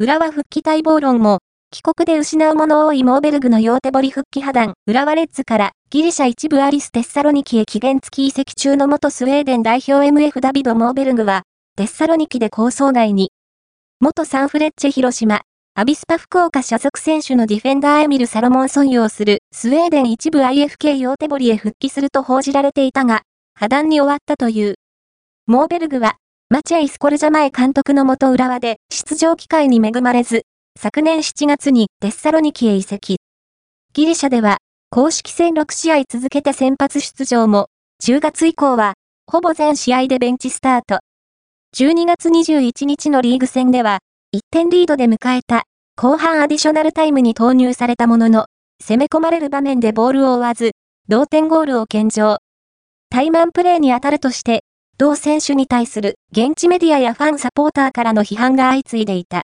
浦和復帰待望論も、帰国で失うもの多いモーベルグの両手掘り復帰破談、浦和レッズからギリシャ一部アリス・テッサロニキへ期限付き移籍中の元スウェーデン代表 MF ダビド・モーベルグは、テッサロニキで構想外に、元サンフレッチェ広島、アビスパ福岡所属選手のディフェンダーエミル・サロモン尊用するスウェーデン一部 IFK 両手掘りへ復帰すると報じられていたが、破談に終わったという。モーベルグは、マチェイ・スコルジャ前監督の元浦和で出場機会に恵まれず、昨年7月にデッサロニキへ移籍。ギリシャでは、公式戦6試合続けて先発出場も、10月以降は、ほぼ全試合でベンチスタート。12月21日のリーグ戦では、1点リードで迎えた、後半アディショナルタイムに投入されたものの、攻め込まれる場面でボールを追わず、同点ゴールを献上。対マンプレーに当たるとして、同選手に対する現地メディアやファンサポーターからの批判が相次いでいた。